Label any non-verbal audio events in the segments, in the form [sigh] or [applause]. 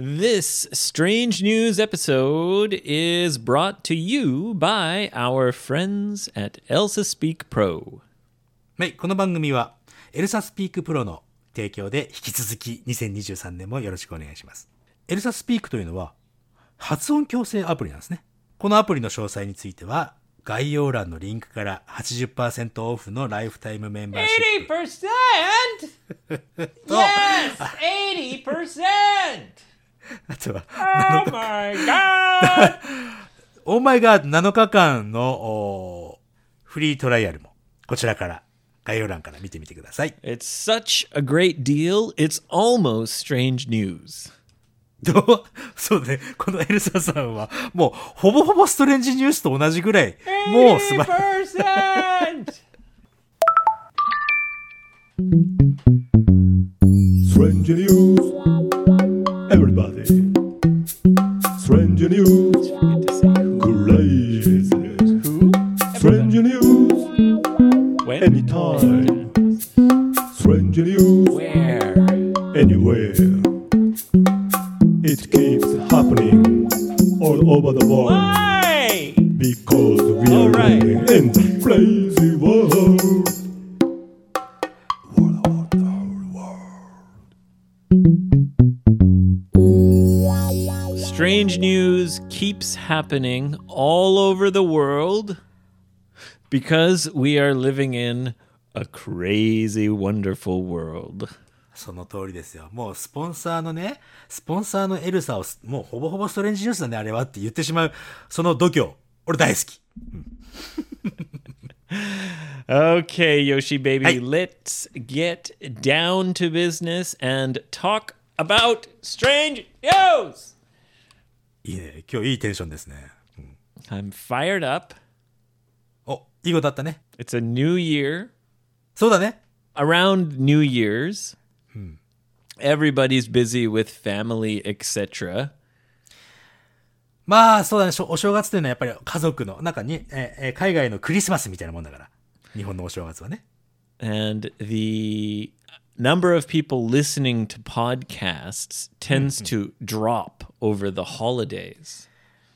This strange news episode is brought to you by our friends at Elsa Speak Pro. はい、この番組はエルサスピークプロの提供で引き続き2023年もよろしくお願いします。エルサスピークというのは発音矯正アプリなんですね。このアプリの詳細については概要欄のリンクから80%オフのライフタイムメンバーシップ 80%? [laughs] yes! 80%! [laughs] あとは [laughs] Oh my god! オーマイガー7日間のおーフリートライアルもこちらから概要欄から見てみてください。It's such a great deal, it's almost strange news. どう？[laughs] そうね。このエルサさんは、もう、ほぼほぼストレンジニュースと同じぐらい、もう素晴らしい。80%! Strange news. Everybody. Strange news. Crazy. Strange news. When? Anytime. Strange news. Where? Anywhere. It keeps happening all over the world Why? because we All are right. the crazy Strange news keeps happening all over the world because we are living in a crazy, wonderful world. その通りですよ。もうスポンサーのね、スポンサーのエルサを、もうほぼほぼストレンジニュースだね、あれはって言ってしまう、その度胸。俺大好き。 Okay, Yoshi baby, Hey. let's get down to business and talk about strange news. いいね。今日いいテンションですね。I'm fired up. お、いいことあったね。It's a new year. そうだね。Around New Year's, everybody's busy with family, etc. まあ、そうだね。お正月というのはやっぱり家族の、なんかに、えーえー海外のクリスマスみたいなもんだから。日本のお正月はね。and the number of people listening to podcasts tends to drop over the holidays.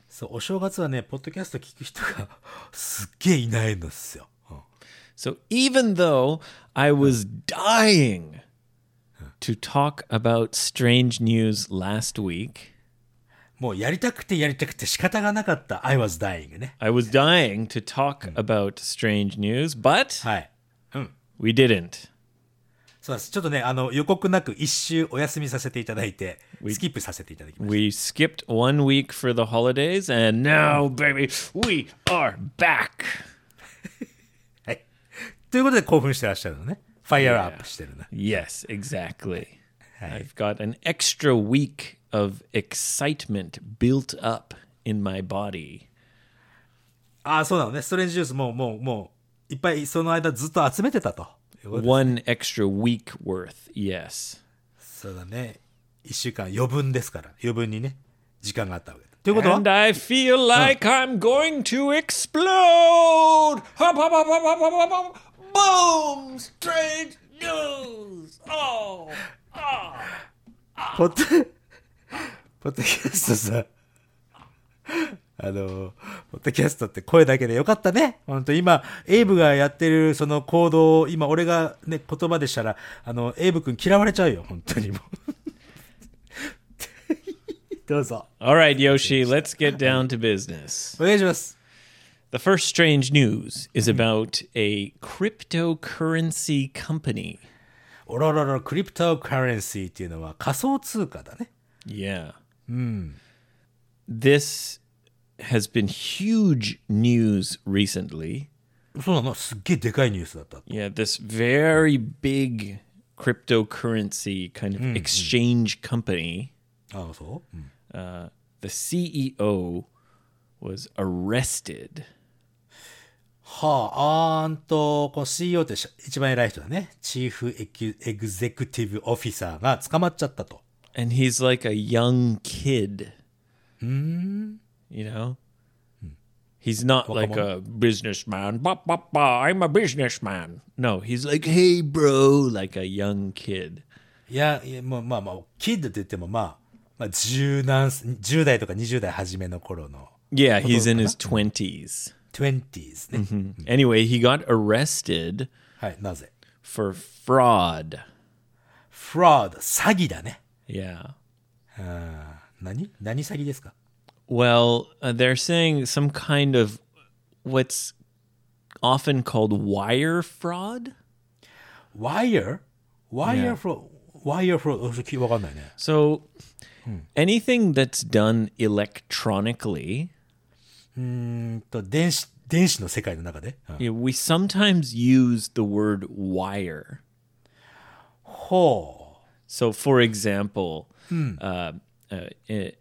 そう、お正月はね、ポッドキャスト聞く人がすっげえいないんですよ。[laughs] うん So even though I was dying to talk about strange news last week, もうやりたくてやりたくて仕方がなかった I was dying ね。 I was dying to talk about strange news, but はい。 we didn't. そうです。ちょっとね、あの、予告なく一周お休みさせていただいて、スキップさせていただきまし We skipped one week for the holidays, and now, baby, we are back. た。[laughs] はい。ということで興奮してらっしゃるのね。ファイアアップしてるね。Yes, exactly. [laughs] I've got an extra week of excitement built up in my body. ああ、そうなのね。ストレンジジュースもう、もう、もう、いっぱいその間ずっと集めてたと。One extra week worth, yes. そうだね。一週間余分ですから。余分にね、時間があったわけだ。ということは And I feel like I'm going to explode! Hop, hop, hop, hop, hop, hop, hop, hop. Boom! Strange news! Oh! ポッド、ポッドキャストさ、あの、ポッドキャストって声だけでよかったね。本当今、エイブがやってるその行動を、今俺がね、言葉でしたら、あの、エイブ君嫌われちゃうよ。本当にもう。[laughs] どうぞ。All right, Yoshi, let's get down to business. お願いします。The first strange news is about a cryptocurrency company. おららら、クリプトカレンシーっていうのは仮想通貨だね。Yeah. This has been huge news recently. そうなのすっげえでかいニュースだった。 Yeah, this very big cryptocurrency kind of exchange company. ああ、そう、うん Uh, the CEO was arrested. はあ、あーんと、この CEO ってし一番偉い人だね。チーフエキュエグゼクティブオフィサーが捕まっちゃったと。 And he's like a young kid. You know? He's not like a businessman. Ba, ba, ba, I'm a businessman. No, he's like, hey, bro, like a young kid. いや、いやもうまあまあ、キッドって言ってもまあ、 まあ、十何、10代とか20代初めの頃の Yeah, he's in かな？ his 20s. 20s ね。 Anyway, he got arrested はい、なぜ for fraud. fraud、詐欺だね。 Yeah. あー何何詐欺ですか Well, uh, they're saying some kind of what's often called wire fraud. wire? wire Yeah. fraud? wire fraud? わかんないね。 So, anything that's done electronically, うーんと、電子、電子の世界の中で。うん you know, we sometimes use the word wire. ほ So, for example, uh, uh, uh,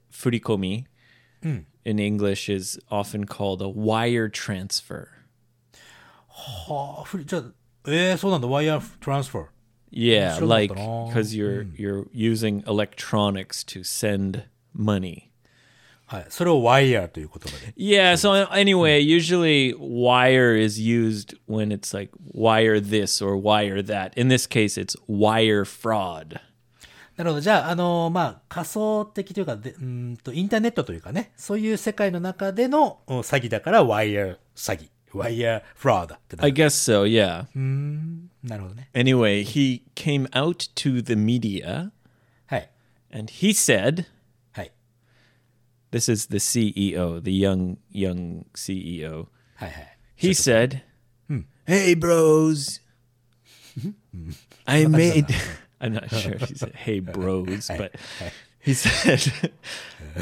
furikomi in English is often called a wire transfer. う。はあ、ふりじゃあ、えー、そうなんだ。wire transfer。 Yeah, Sure, like but all- because you're you're using electronics to send money. はい。それを wire という言葉で。 Yeah. So anyway, usually wire is used when it's like wire this or wire that. In this case, it's wire fraud. なるほど。じゃあ、あのーまあ、仮想的というか、でうーんと、インターネットというかね、そういう世界の中でのうん詐欺だから、wire 詐欺。wire fraud ってな I る。guess so. Yeah. なるほどね。Anyway, he came out to the media はい。and he said, はい。"This is the CEO, the young young CEO." はいはい。He said, "Hey, bros, I made." I'm not sure if he said "Hey, bros," but he said,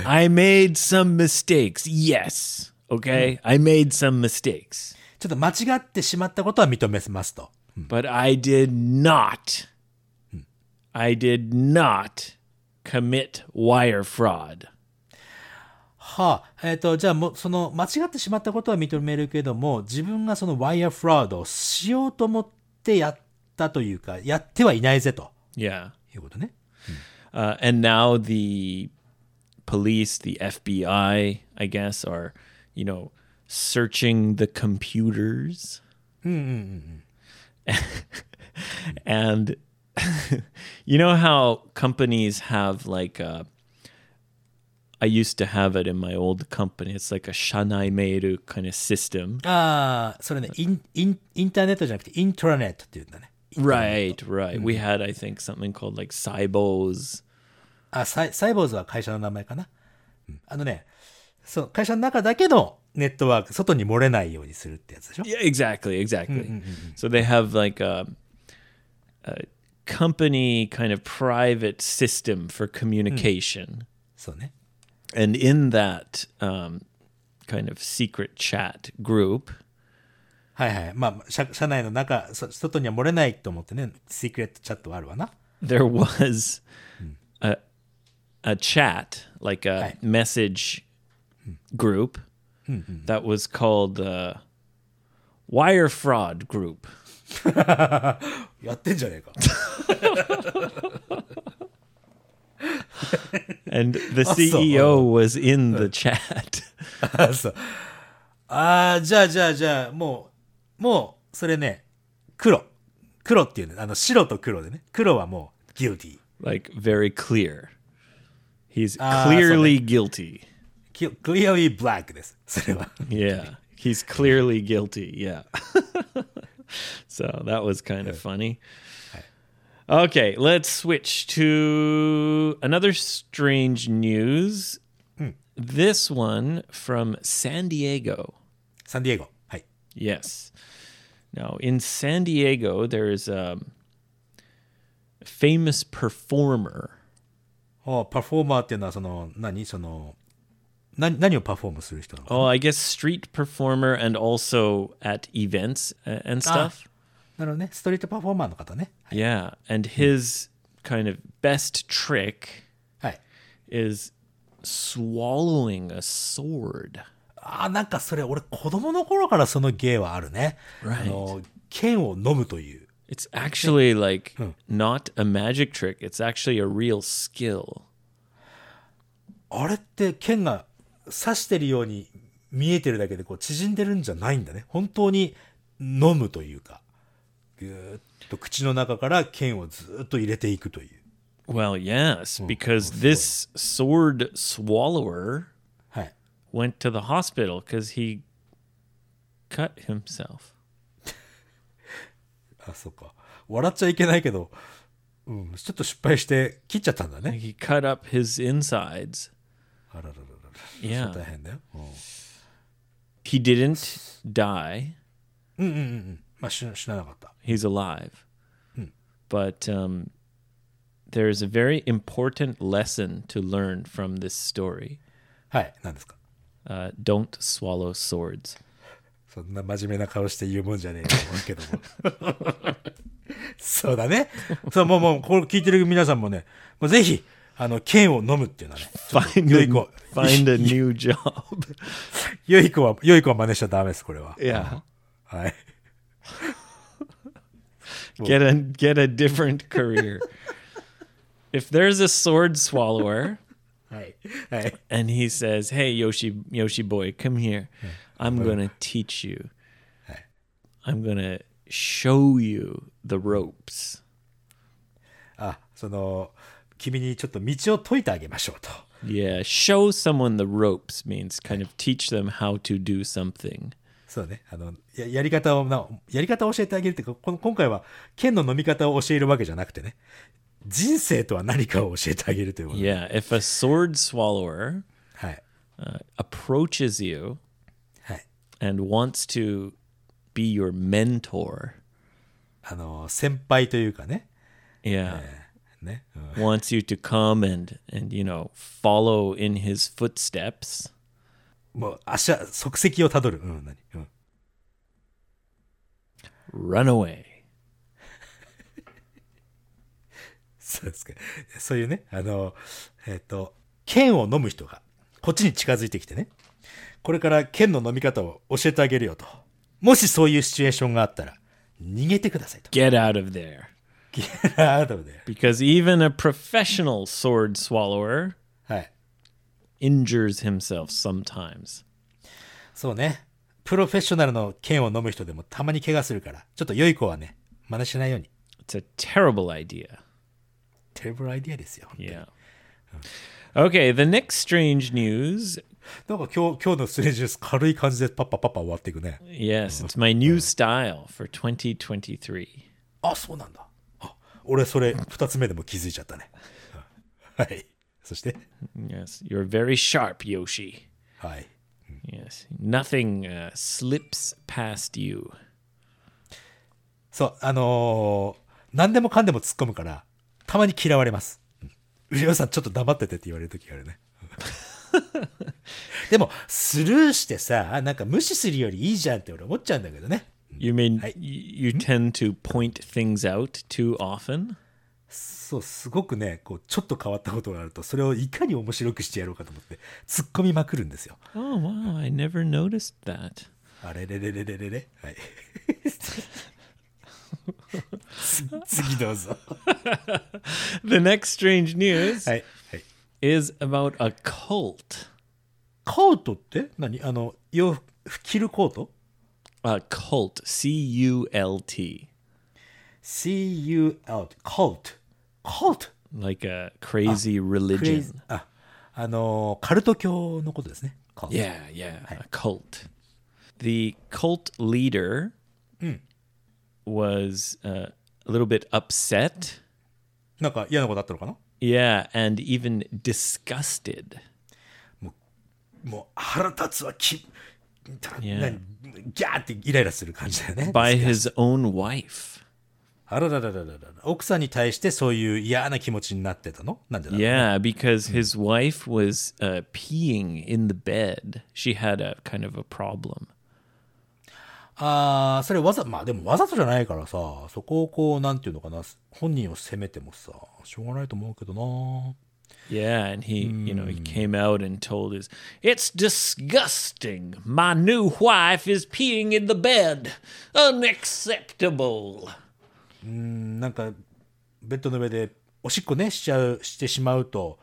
"I made some mistakes. Yes, okay, I made some mistakes, ちょっと間違ってしまったことは認めますと。but I did not. I did not commit wire fraud." はあ、えっ、と、じゃあもう、その、間違ってしまったことは認めるけども、自分がその wire fraud をしようと思ってやったというか、やってはいないぜと Yeah. いうことね。 Uh, and now the police, the FBI, I guess, are, you know, searching the computers. [laughs] and [laughs] you know how companies have like uh I used to have it in my old company. It's like a shanai meiru kind of system. ああ、それね、イン、イン、インターネットじゃなくて、イントラネットっていうんだね。 right right、うん、we mm. had I think something called like Cybozu あサイサイボーズは会社の名前かな、うん、あのねその会社の中だけのネットワーク外に漏れないようにするってやつでしょ？Ah, yeah exactly exactly、うんうんうん、so mm, mm, they have like a, a company kind of private system for communication、うん、そうね。And in that um, kind of secret chat group はいはい。まあ、社社内の中、そ外には漏れないと思ってね、シークレットチャットはあるわな。 there was a a chat like a Right. message group that was called the wire fraud group. [laughs] やってんじゃねえか。 And [laughs] the CEO [laughs] was in the chat. あそう。ああ、じゃあじゃあじゃあ、もう、 もう、それね、黒。黒っていうね、あの、白と黒でね。黒はもう、guilty。 like very clear. He's Ah, clearly guilty. Ki- clearly black です。それは。 Yeah, he's clearly guilty. Yeah. [laughs] so that was kind of funny. Okay, let's switch to another strange news. This one from San Diego. サンディエゴ。はい。 Yes. Now, in San Diego, there is a famous performer. おパフォーマーっていうのは、その、何その、な何をパフォームする人なのか Oh, I guess street performer and also at events uh, and stuff. なるほどね。ストリートパフォーマーの方ね。 Yeah, and his kind of best trick はい。 is swallowing a sword. ああ、なんかそれ、俺子供の頃からその芸はあるね。Right. あの、剣を飲むという。It's actually like not a magic trick. It's actually a real skill. あれって剣が刺してるように見えてるだけでこう縮んでるんじゃないんだね。本当に飲むというか、ぐーっと口の中から剣をずーっと入れていくという。Well, yes, because this sword swallower はい。went to the hospital because he cut himself. [laughs] あ、そうか。笑っちゃいけないけど、うん、ちょっと失敗して切っちゃったんだね。 He cut up his insides. あららららら。 Yeah. 大変だよ。うん He didn't die. うんうんうんうん。まあ、知ら知らなかった。 He's alive. But um, there's a very important lesson to learn from this story. はい。何ですか Uh, don't swallow swords. そんな真面目な顔して言うもんじゃねえと思うけども。そうだね。そう、もうもう、これ聞いてる皆さんもね、もうぜひ、あの、剣を飲むっていうのはね、Find 良 a, い子。find a new job. [laughs] 良い子は、良い子は真似しちゃダメです、これは。yeah. はい。[laughs] Get a get a different career. if there's a sword swallower はい。はい。and he says, "Hey Yoshi Yoshi boy, come here. I'm to teach you. I'm to show you the ropes." あ、その、君にちょっと道を解いてあげましょうと。Yeah, show someone the ropes means kind of teach them how to do something. そうね。あの、ややり方をな、やり方を教えてあげるっていうか、この今回は剣の飲み方を教えるわけじゃなくてね、人生とは何かを教えてあげるということで。 Yeah, if a sword swallower はい。 uh, approaches you はい。 and wants to be your mentor, あの、先輩というかね。 yeah, ね。うん wants you to come and and you know follow in his footsteps, もう足は、足跡をたどる。うん、何うん。 run away. そうですか。そういうね、あの、えっ、と、剣を飲む人が、こっちに近づいてきてね、これから剣の飲み方を教えてあげるよと。もしそういうシチュエーションがあったら、逃げてくださいと。Get out of there. あとで。Because even a professional sword swallower はい。injures himself sometimes. そうね。プロフェッショナルの剣を飲む人でもたまに怪我するから、ちょっと良い子はね、真似しないように。It's a terrible idea. テレブルアイディアですよ。Yeah. Okay, the next strange news. なんか今日、今日のスレジュース軽い感じでパッパパッパ終わっていくね。Yes, it's my new style for 2023. あ、そうなんだ。あ俺それ二つ目でも気づいちゃったね。はい。そして、Yes, you're very sharp, Yoshi. はい。Yes, nothing uh, slips past you. そう、あのー何でもかんでも突っ込むから、たまに嫌われます。うん上尾さんちょっと黙っててって言われる時があるね。[laughs] でも、スルーしてさ、なんか無視するよりいいじゃんって俺思っちゃうんだけどね。You mean I- y- you tend to point things out too often? そう、すごくね、こう、ちょっと変わったことがあると、それをいかに面白くしてやろうかと思って、突っ込みまくるんですよ。Oh, wow, I never noticed that. [laughs] あれれれれれれれ？はい。[laughs] [laughs] 次どうぞ [laughs] The next strange news はい、はい、is about a cult. コートって何あの洋服着るコートあ、uh, cult. C-U-L-T. C-U-L-T. Cult. Cult. Like a crazy religion. あ、あの、カルト教のことですね。Cult. Yeah. A cult. The cult leader hmm。was uh, a little bit upset. なんか嫌なことあったのかな Yeah, and even disgusted. もう腹立つわ、き、た Yeah. 何ギャーってイライラする感じだよね。 by his own wife. あらららららら奥さんに対してそういう嫌な気持ちになってたのなんでだろう Yeah, because his wife was uh, peeing in the bed. She had a kind of a problem. ああ、それわざ、まあでもわざとじゃないからさ、そこをこう、なんていうのかな、本人を責めてもさ、しょうがないと思うけどな。Yeah, and he, you know, he came out and told his, "It's disgusting. My new wife is peeing in the bed. Unacceptable." なんか、ベッドの上でおしっこね、しちゃう、してしまうと、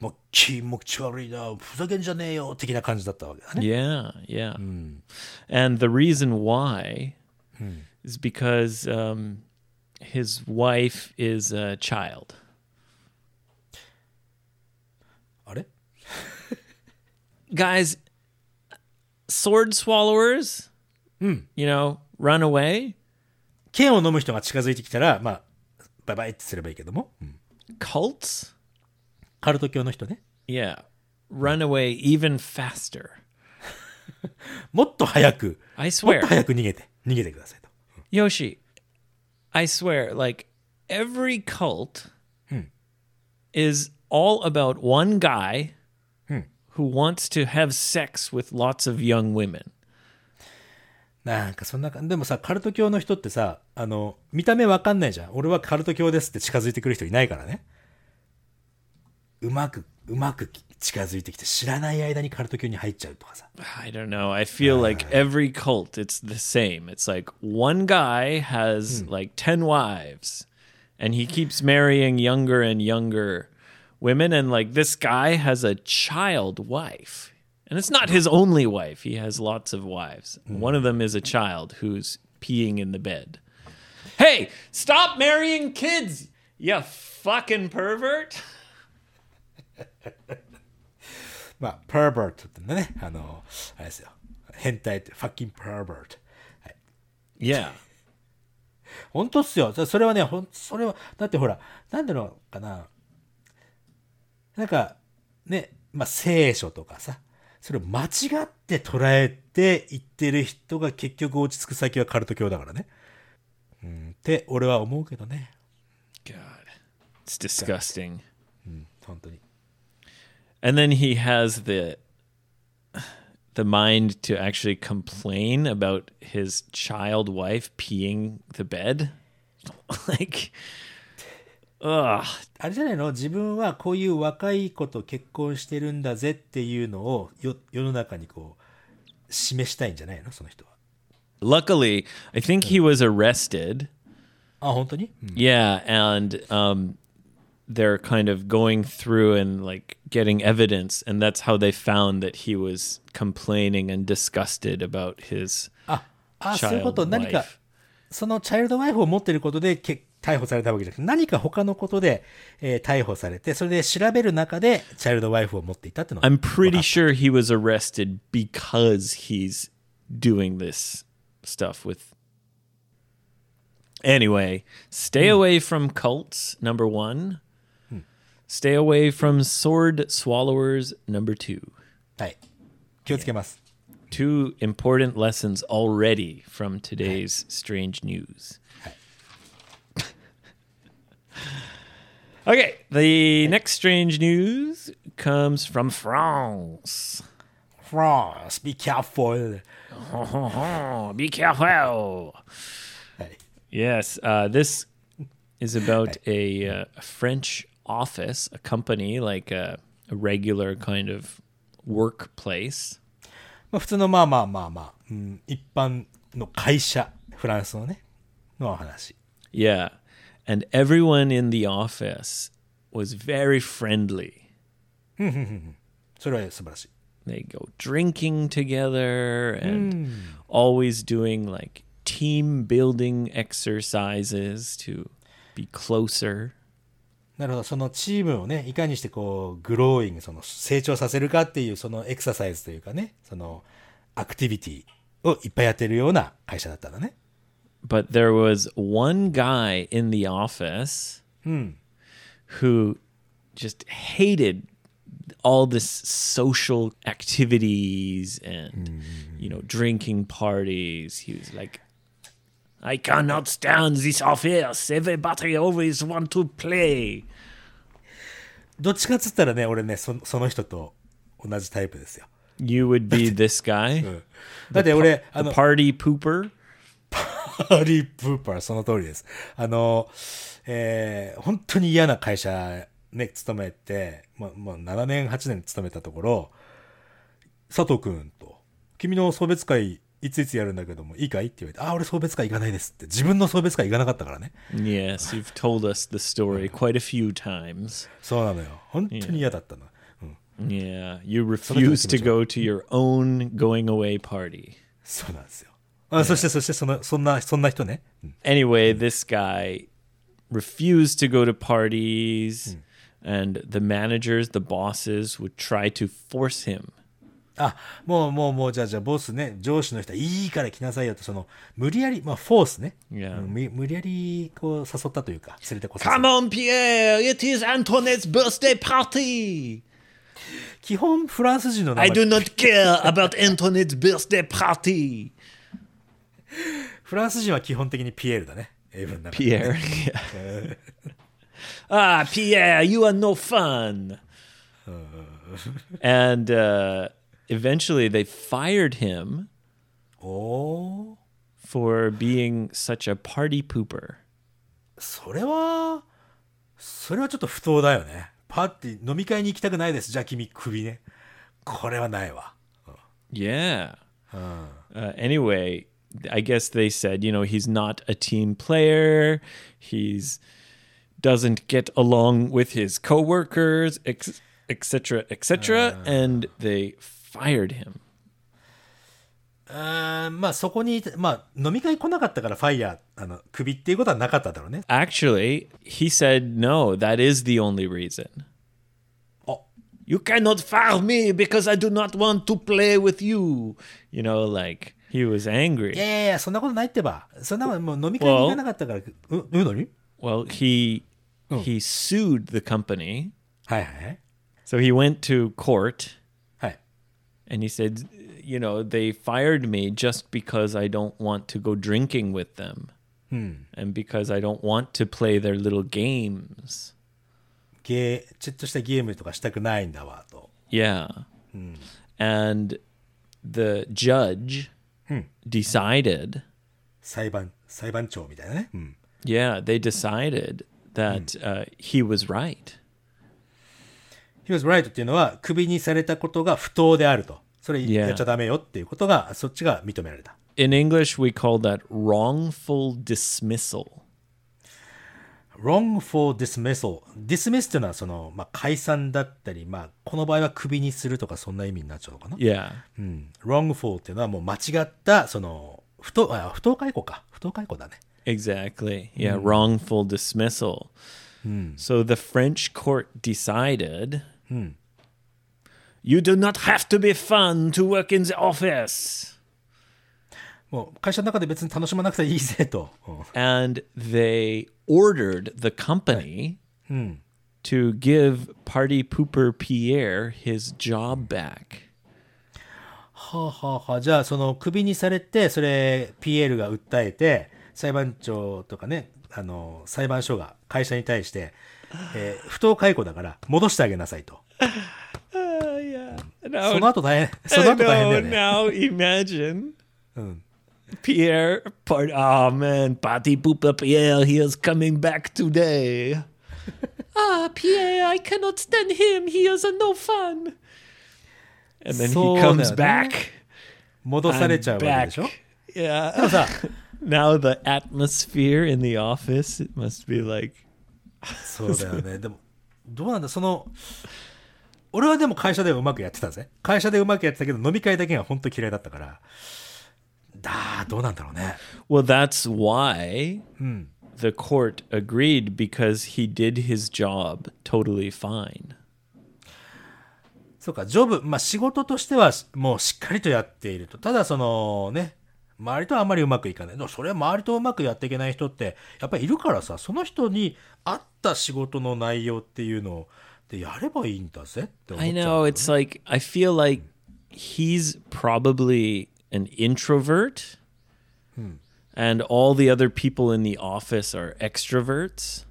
もう気持ち悪いな、ふざけんじゃねえよ的な感じだったわけだね。Yeah, yeah.、うん、And the reason why、うん、is because、um, his wife is a child. あれ Guys, sword swallowers, know, run away. 剣を飲む人が近づいてきたら、まあ、バイバイってすればいいけども。うん、Cults? カルト教の人ね。yeah, run away even faster. もっと早く、I もっ swear. と早く逃げて、逃げてくださいと。Yoshi, I swear, like every cult is all about one guy who wants to have sex with lots of young women. なんかそんな感じ、でもさ、カルト教の人ってさ、あの、見た目わかんないじゃん。俺はカルト教ですって近づいてくる人いないからね。うまく、うまく近づいてきて、知らない間にカルト教に入っちゃうとかさ。 I don't know. I feel like every cult it's the same. It's like one guy has like 10 wives and he keeps marrying younger and younger women and like this guy has a child wife. And it's not his only wife. He has lots of wives. One of them is a child who's peeing in the bed. Hey, stop marrying kids. You fucking pervert. [laughs] [laughs] まあ、pervert ってね、あの、あれですよ。変態って、fucking pervert。Yeah. 本当っすよ。そそれはね、ほん、それは、だってほら、なんだろうかな。なんか、ね、まあ、聖書とかさ、それを間違って捉えて言ってる人が結局落ち着く先はカルト教だからね。うん、って俺は思うけどね。God. It's disgusting. 本当に。and then he has the the mind to actually complain about his child wife peeing the bed [laughs] like ugh あれじゃないの自分はこういう若い子と結婚してるんだぜっていうのをよ世の中にこう示したいんじゃないのその人は。 luckily i think he was arrested あ、本当に、うん yeah and um they're kind of going through and like getting evidence and that's how they found that he was complaining and disgusted about his あ、あ、そういうこ child と、何か wife.、そのチャイルドワイフを持っていることでけ逮捕されたわけじゃなくて、何か他のことで、えー逮捕されて、それで調べる中で、チャイルドワイフを持っていたっていうの I'm pretty sure he was arrested because he's doing this stuff with. Anyway, stay away from cults, number one. Stay away from sword swallowers, number two. はい。気をつけます。 Two important lessons already from today's strange news. [laughs] okay, the next strange news comes from France. France, be careful. [laughs] Oh, be careful. はい。 Yes, uh, this is about a, uh, a French office, a company, like a, a regular kind of workplace. まあ普通のまあまあまあまあ、うん、一般の会社、フランスのね、のお話。 Yeah, and everyone in the office was very friendly. [laughs] それは素晴らしい。 They go drinking together and always doing like team building exercises to be closer. なるほど。そのチームをね、いかにしてこう、グローイング、その成長させるかっていう、そのエクササイズというかね、そのアクティビティをいっぱいやってるような会社だったんだね。but there was one guy in the office who just hated all this social activities and you know drinking parties he was like i cannot stand this office everybody always want to play. どっちかっつったらね、俺ね、そその人と同じタイプですよ。you would be this guy? だって俺、あの、party pooper? ハリー・プーパー、その通りです。あの、えー本当に嫌な会社ね、勤めて、まあ、もう7年、8年勤めたところ、佐藤くんと、君の送別会、いついつやるんだけども、いいかいって言われて、あ、俺送別会行かないですって。自分の送別会行かなかったからね。 yes you've told us the story quite a few times そうなのよ。本当に嫌だったの。うん。 Yeah, you refuse to go to your own going away party. そうなんですよ。あそして、そして、その、そんな、そんな人ね。うん Anyway, this guy refused to go to parties, and the managers, the bosses, would try to force him あ、もうもうもう、じゃあじゃあボスね、上司の人はいいから来なさいよと、その、無理やり、まあフォースね。Yeah. うん無無理やりこう誘ったというか、連れてこさせ Come on, Pierre! It is Antoinette's birthday party! 基本フランス人の名 I 前 do not care about Antoinette's birthday party! フランス人は基本的にピエールだね。英文の中で Pierre. yeah. ah, Pierre, you are no fun. and uh, eventually they fired him. Oh. For being such a party pooper. それは、それはちょっと不当だよね。パーティー、飲み会に行きたくないです。じゃあ君、クビね。これはないわ。Yeah. Uh, anyway, I guess they said, you know, he's not a team player. He's doesn't get along with his coworkers, etc., etc. Et uh, and they fired him. うーん、まあそこに、まあ飲み会来なかったからファイヤー、あの、クビっていうことはなかっただろうね。 Actually, he said, no, that is the only reason. あ、 You cannot fire me because I do not want to play with you. You know, like he was い angry. やいやいや、そんなことないってば。そんなもんもう飲み会に行かなかったから、う、うん、何 Well, he he sued the company. はいはい。 So he went to court はい。 and he said, you know, they fired me just because I don't want to go drinking with them. And because I don't want to play their little games. ゲー、ちょっとしたゲームとかしたくないんだわ、と。 Yeah. And the judge decided, 裁判、裁判長みたいなね。うん。 yeah, they decided that uh, he was right. He was right っていうのは、クビにされたことが不当であると。それ.やっちゃダメよっていうことが、そっちが認められた。In English, we call that wrongful dismissal. wrongful dismissal. dismiss っていうのは、その、まあ、解散だったり、まあ、この場合はクビにするとか、そんな意味になっちゃうのかな？Yeah. うん。wrongful っていうのはもう間違った、その、不当、あ、不当解雇か。不当解雇だね。Exactly. Yeah, wrongful dismissal. So the French court decided you do not have to be fun to work in the office. もう会社の中で別に楽しまなくていいぜと。うん And they ordered the company to give Party Pooper Pierre his job back. はあはあはあ、じゃあそのクビにされて、それ PL が訴えて、裁判長とかね、あの、裁判所が 会社に対して、えー不当解雇だから戻してあげなさいと。その後大変、その後大変だよね。now imagine Pierre, part, oh man, Party Pooper Pierre, he is coming back today. ah, Pierre, I cannot stand him. He is a no fun. And then he そうだよね。comes back. 戻されちゃうわけでしょ. Yeah. でもさ、now the atmosphere in the office it must be like [laughs] そうだよね。でも、どうなんだ、その、俺はでも会社ではうまくやってたぜ。会社でうまくやってたけど、飲み会だけが本当嫌いだったから。だどうなんだろうね。well that's why the court agreed because he did his job totally fine そうか、ジョブ、まあ仕事としてはもうしっかりとやっていると。ただそのね、周りとはあんまりうまくいかない。でもそれは周りとうまくやっていけない人ってやっぱりいるからさ、その人に合った仕事の内容っていうのをでやればいいんだぜって思っ I ちゃう know it's like I feel like he's probably an introvert and all the other people in the office are extroverts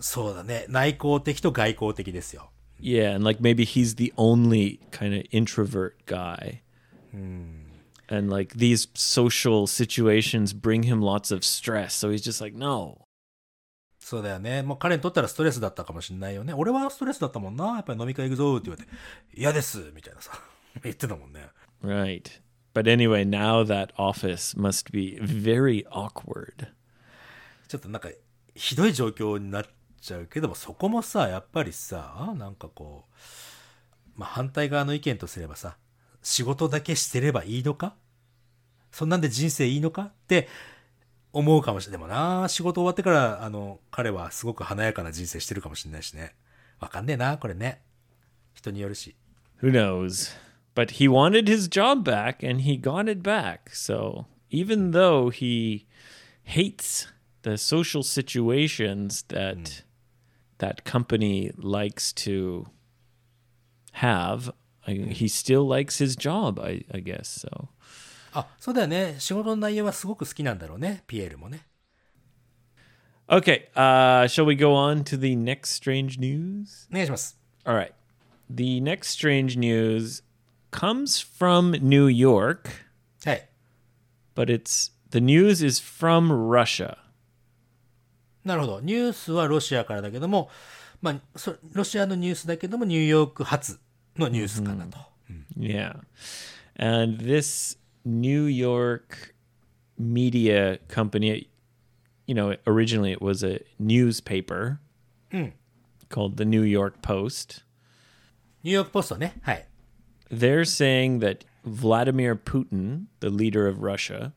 そうだね。内向的と外向的ですよ。yeah and like maybe he's the only kind of introvert guy and like these social situations bring him lots of stress so he's just like no そうだよね。もう彼にとったらストレスだったかもしれないよね。俺はストレスだったもんな。やっぱり飲み会行くぞって言われて、嫌ですみたいなさ、言ってたもんね。 right but anyway now that office must be very awkward ちょっとなんか、ひどい状況になっちゃうけども、そこもさ、やっぱりさ、なんかこう、まあ反対側の意見とすればさ、 仕事だけしてればいいのかそんなんで人生いいのかって思うかもしれない。でもな、仕事終わってから、あの、彼はすごく華やかな人生してるかもしれないしね。わかんねえな、これね。人によるし。who knows But he wanted his job back and he got it back. So even though he hates the social situations that that company likes to have, I, he still likes his job, I, I guess. So あ、そうだよね。仕事の内容はすごく好きなんだろうね。ピエールもね。 Okay, uh, shall we go on to the next strange news? お願いします。 All right. The next strange news comes from New York, はい。 but it's the news is from Russia. なるほど。ニュースはロシアからだけども、まあ、そロシアのニュースだけども、ニューヨーク発 のニュースかなと。 Yeah. And this New York media company, you know, originally it was a newspaper called the New York Post. ニューヨークポストね。はい。 They're saying that Vladimir Putin, the leader of Russia,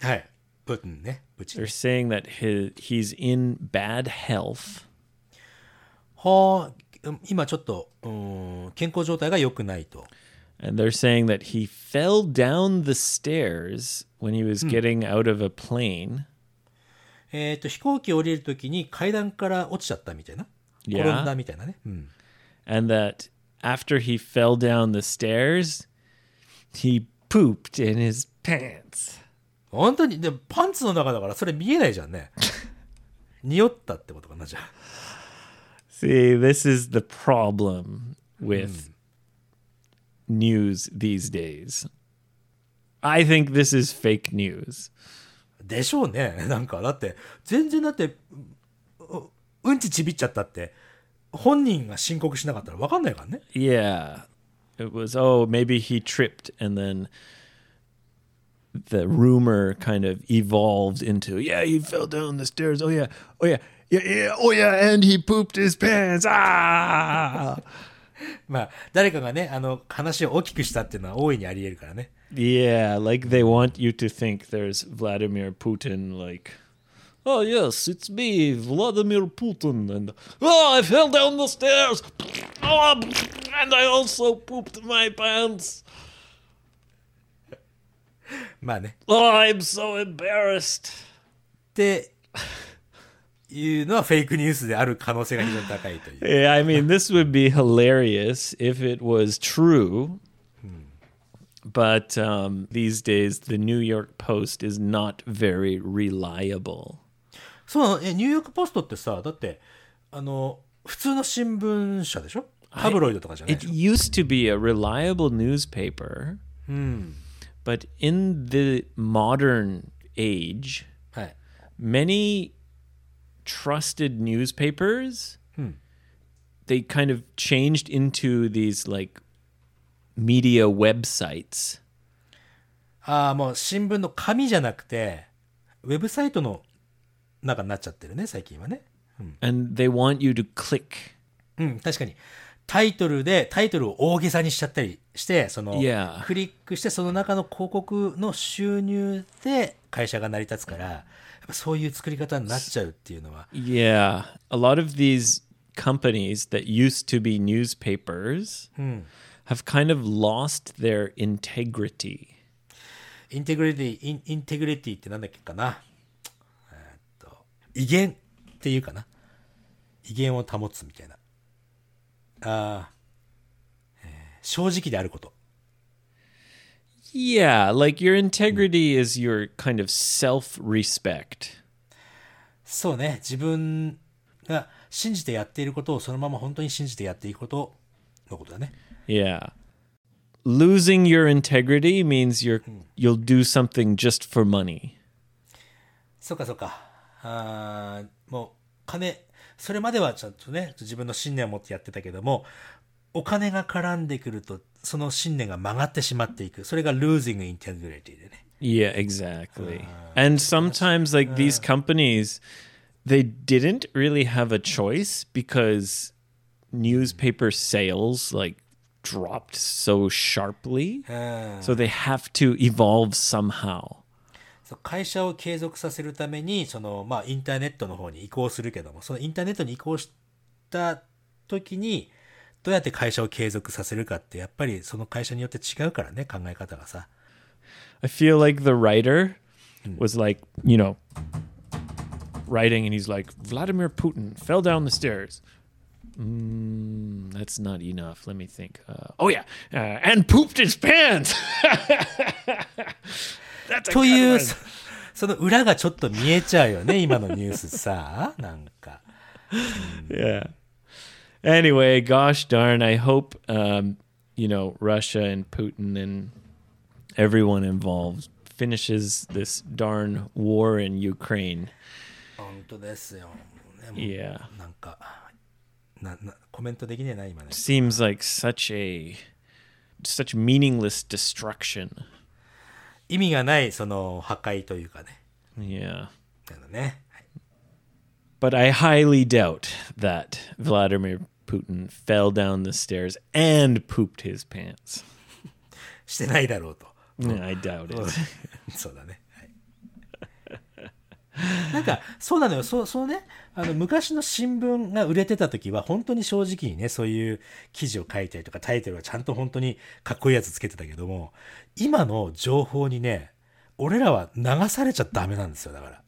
はい。プーチンね。プーチン they're。saying that his, he's in bad health はあ、 今ちょっと、うーん、健康状態が良くないと。and they're saying that he fell down the stairs when he was getting out of a plane えっ、と、飛行機降りるときに階段から落ちちゃったみたいな。Yeah. 転んだみたいなね。うん。and that after he fell down the stairs he pooped in his pants 本当に、でもパンツの中だからそれ見えないじゃんね。匂ったってことかな、じゃあ。see this is the problem with news these days i think this is fake news でしょうね。なんか、だって、全然だって、ううんちちびっちゃったって、本人が申告しなかったら分かんないからね。 Yeah. [laughs] It was, oh, maybe he tripped and then the rumor kind of evolved into, yeah, he fell down the stairs. Oh, yeah. Oh, yeah. Yeah, yeah. Oh, yeah. And he pooped his pants. Ah. まあ、誰かがね、あの、話を大きくしたっていうのは大いにあり得るからね。 yeah. Like they want you to think there's Vladimir Putin, like, oh, yes, it's me, Vladimir Putin. And, oh, I fell down the stairs. Oh, [laughs] and I also pooped my pants. [laughs] まあね。 Oh, I'm so embarrassed. [laughs] って いうのはフェイクニュースである可能性が非常に高いという。 Yeah, [laughs] I mean, this would be hilarious if it was true. But um, these days, the New York Post is not very reliable. そうなのえ、ニューヨークポストってさ、だって、あの、普通の新聞社でしょタブロイドとかじゃないで It しょ used to be a reliable newspaper, but in the modern age, はい。 many trusted newspapers they kind of changed into these like media websites ああ、もう新聞の紙じゃなくて、ウェブサイトの中になっちゃってるね、最近はね。and they want you to click うん、確かに。タイトルで、タイトルを大げさにしちゃったりして、その.クリックして、その中の広告の収入で会社が成り立つから、そういう作り方になっちゃうっていうのは、yeah a lot of these companies that used to be newspapers have kind of lost their integrity インテグリティ、インインテグリティってなんだっけかな。えーっと、威厳っていうかな。威厳を保つみたいな。あーえー正直であること。Yeah like your integrity is your kind of self-respect そうね。自分が信じてやっていることをそのまま本当に信じてやっていくことのことだね。Yeah. Losing your integrity means you're you'll do something just for money. そうかそうか。あーもう、金、それまではちゃんとね、自分の信念を持ってやってたけども、お金が絡んでくると、その信念が曲がってしまっていく。それが losing integrity でね。Yeah, exactly. and sometimes like these companies they didn't really have a choice because newspaper sales like dropped so sharply. うん。So they have to evolve somehow. 会社を継続させるために、その、まあ、インターネットの方に移行するけども、そのインターネットに移行した時に、どうやって会社を継続させるかって、やっぱりその会社によって違うからね、考え方がさ。I feel like the writer was like, you know, writing and he's like, Vladimir Putin fell down the stairs. Mm, that's not enough. Let me think. Uh, oh, yeah. Uh, and pooped his pants. that's a という.そ、その裏がちょっと見えちゃうよね、今のニュースさ。なんか。Yeah. Anyway, gosh darn, I hope, um, you know, Russia and Putin and everyone involved finishes this darn war in Ukraine. 本当ですよ。でも Yeah. なんか、な、な、コメントできねえな、今ね。 seems like such a such meaningless destruction. 意味がない、その、破壊というかね。 Yeah. なのね。はい But I highly doubt that Vladimir Putin fell down the stairs and pooped his pants. してないだろうと。Yeah, I doubt it. [laughs] そうだね。はい、[laughs] なんか、そうなのよ。そう、そうね。あの、昔の新聞が売れてた時は、本当に正直にね、そういう記事を書いたりとか、タイトルがちゃんと本当にかっこいいやつつけてたけども、今の情報にね、俺らは流されちゃダメなんですよ。だから。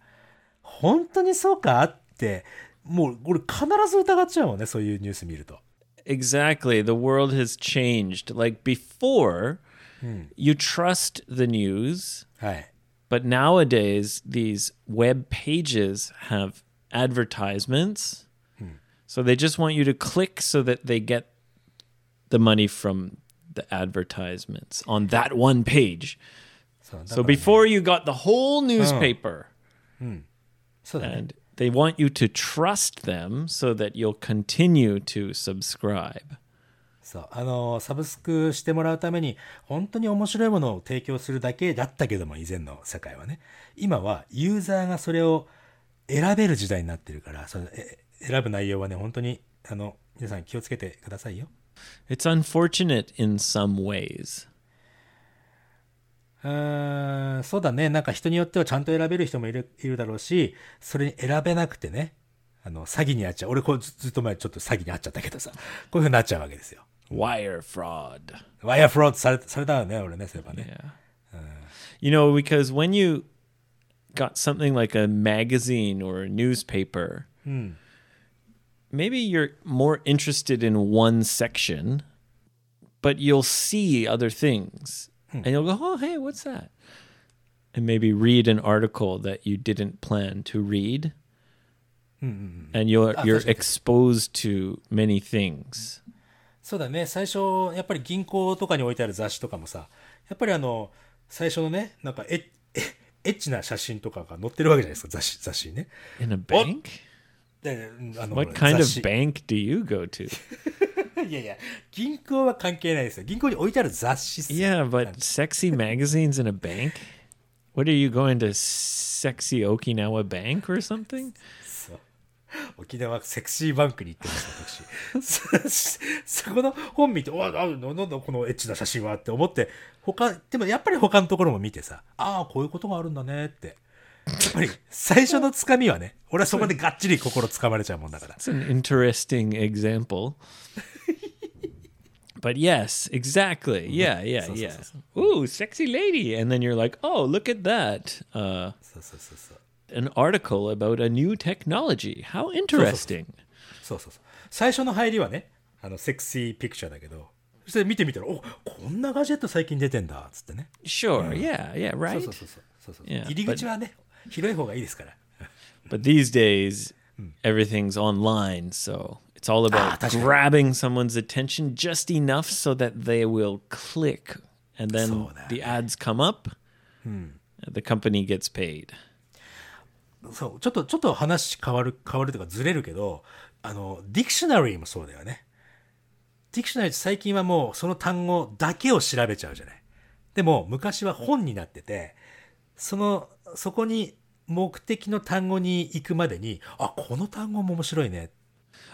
本当にそうかって、もう、俺必ず疑っちゃうもんね。そういうニュース見ると。 Exactly. The world has changed. Like before, you trust the news, はい。 but nowadays these web pages have advertisements. So they just want you to click so that they get the money from the advertisements on that one page. そうだ So からね before you got the whole newspaper そうだね。 and they want you to trust them so that you'll continue to subscribe. そう。あの、サブスクしてもらうために、本当に面白いものを提供するだけだったけども、以前の世界はね。今は、ユーザーがそれを選べる時代になってるから、そ選ぶ内容はね、本当に、あの、皆さん気をつけてくださいよ。It's unfortunate in some ways. うーん、そうだね。なんか人によってはちゃんと選べる人もいるいるだろうし、それに選べなくてね、あの、詐欺に遭っちゃう。俺、こうずずっと前ちょっと詐欺に遭っちゃったけどさ、こういう風になっちゃうわけですよ。Wire fraud. ワイヤーフロードされされたよね、俺ね、そういえばね。Yeah. You know, because when you got something like a magazine or a newspaper, maybe you're more interested in one section, but you'll see other things. And you'll go, oh, hey, what's that? And maybe read an article that you didn't plan to read. And you're, you're that's okay. exposed to many things. そうだね。最初、やっぱり銀行とかに置いてある雑誌とかもさ、やっぱりあの、最初のね、なんかエッ、エッチな写真とかが載ってるわけじゃないですか、雑誌、雑誌にね。 In a bank? で、あの What kind of 雑誌 bank do you go to? [laughs] [laughs] いやいや、銀行は関係ないですよ。銀行に置いてある雑誌っすよ Yeah, but sexy magazines in a bank? What are you going to sexy Okinawa bank or something? そう沖縄セクシーバンクに行ってます、私。そ [laughs] そこの本見て、おあ、あなんだこのエッチな写真はって思って、他、でもやっぱり他のところも見てさ、ああ、こういうことがあるんだねって。やっぱり最初のつかみはね、俺はそこでがっちり心つかまれちゃうもんだから。It's an interesting example. but yes, exactly. Yeah, [laughs] yeah, So, so, yeah. so, Ooh, sexy lady. And then you're like, oh, look at that. Uh, そうそうそうそう。 an article about a new technology. How interesting. そうそうそう。最初の入りはね、あの、セクシーピクチャーだけど、そして見てみたら、おこんなガジェット最近出てんだ、つってね。 Sure, yeah, yeah, そう right? そうそうそうそうそう。 Yeah, 入り口はね、広い方がいいですから。 But these days, [laughs] everything's online, so It's all about grabbing someone's attention just enough so that they will click. And then the ads come up. The company gets paid. そうち,ょっとちょっと話変わる変わるとかずれるけどあのディクショナリーもそうだよねディクショナリーって最近はもうその単語だけを調べちゃうじゃないでも昔は本になっててそのそこに目的の単語に行くまでにあこの単語も面白いねっ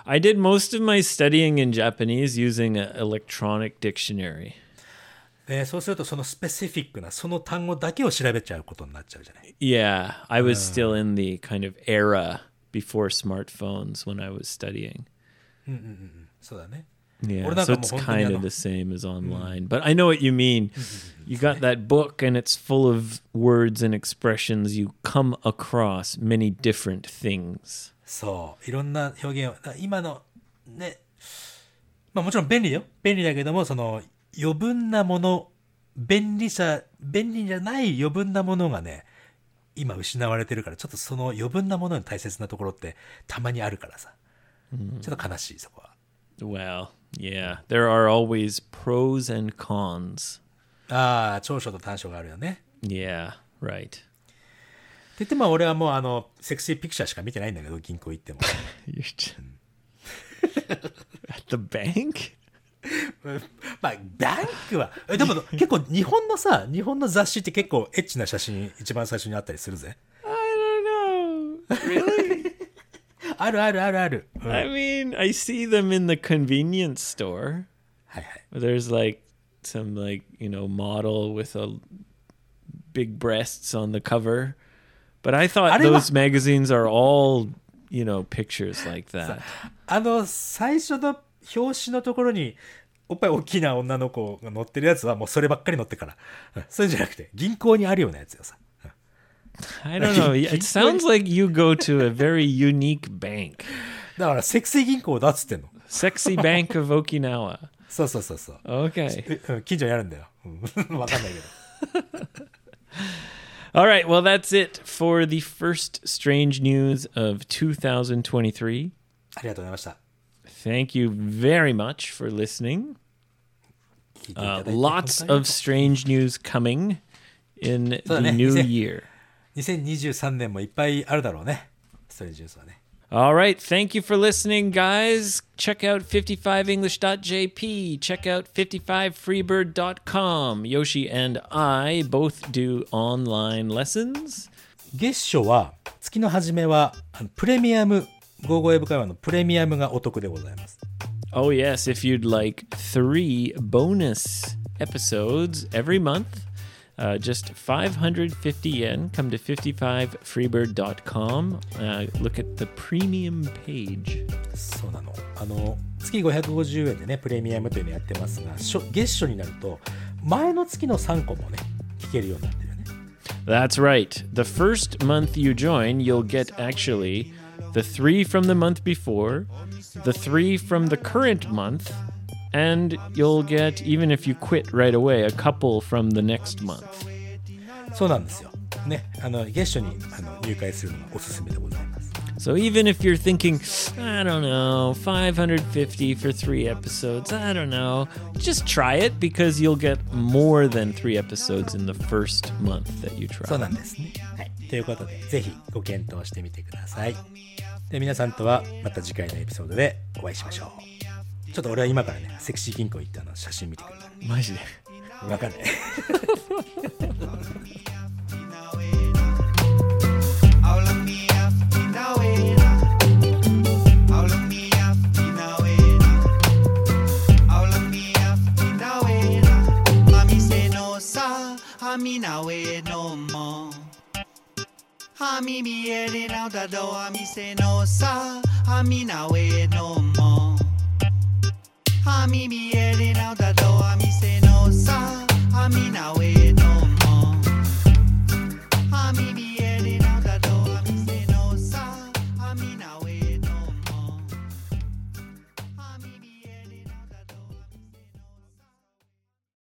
I did most of my studying in Japanese using an electronic dictionary. でそうするとそのスペシフィックなその単語だけを調べちゃうことになっちゃうじゃない。 Yeah, I was still in the kind of era before smartphones when I was studying. そうだね。 Yeah, 俺なん so かもう it's 本当にあ kind の of the same as online. But I know what you mean. You got that book, and it's full of words and expressions. You come across many different things. そう。いろんな表現を、だ今の、ね、まあもちろん便利よ。便利だけども、その、余分なもの、便利さ、便利じゃない余分なものがね、今失われてるから、ちょっとその余分なものに大切なところってたまにあるからさ。ちょっと悲しい、そこは。Well, yeah, there are always pros and cons. ああ、長所と短所があるよね。Yeah, right. 言っても俺はもうあの、セクシーピクチャーしか見てないんだけど、銀行行っても。You're just at the bank. まあ、バンクは、えでも結構日本のさ、日本の雑誌って結構エッチな写真一番最初にあったりするぜ。I don't know. Really? あるあるあるある。うん、はい I mean, I see them in the convenience store. はい。There's like some like you know model with a big breasts on the cover, But I あの、最初の表紙のところに、おっぱい大きな女の子が乗ってるやつは、もうそればっかり乗ってから。それじゃなくて、銀行にあるようなやつ。ん。近所にあるんだよ。[laughs] わかんないけど。[laughs] All right. Well, that's it for the first strange news of 2023. ありがとうございました。 Thank you very much for listening. 聞いていただ Uh, いて lots 本当に of strange news coming in the [laughs] そうだね。 new 2000 [laughs] year. 2023年もいっぱいあるだろうね。ストレージニュースはね。 All right. Thank you for listening, guys. Check out 55english.jp. Check out 55freebird.com. Yoshi and I both do online lessons. 月初は、月の初めは、あのプレミアム、55英語会話のプレミアムがお得でございます。 Oh, yes. If you'd like three bonus episodes every month, uh, just 550 yen. Come to 55freebird.com. Uh, look at the premium page. そうなの。あの、月550円でね、プレミアムというのやってますが、初月初になると、前の月の3個もね、聞けるようになってるよね。 That's right. The first month you join, you'll get actually the three from the month before, the three from the current month, and you'll get, even if you quit right away, a couple from the next month. そうなんですよ。ね、あの、月初にあの入会するのがおすすめでございます。 So even if you're thinking, I don't know, 550 for three episodes, I don't know, just try it because you'll get more than three episodes in the first month that you そう try. なんですね。はい。ということで、ぜひご検討してみてください。で、皆さんとはまた次回のエピソードでお会いしましょう。 ちょっと俺は今からねセクシー銀行行ったの写真見てくるマジで？分かん「はみ見えれなうたどみせのさはみなうえの」A mí mi el y a mí se no a mí no we no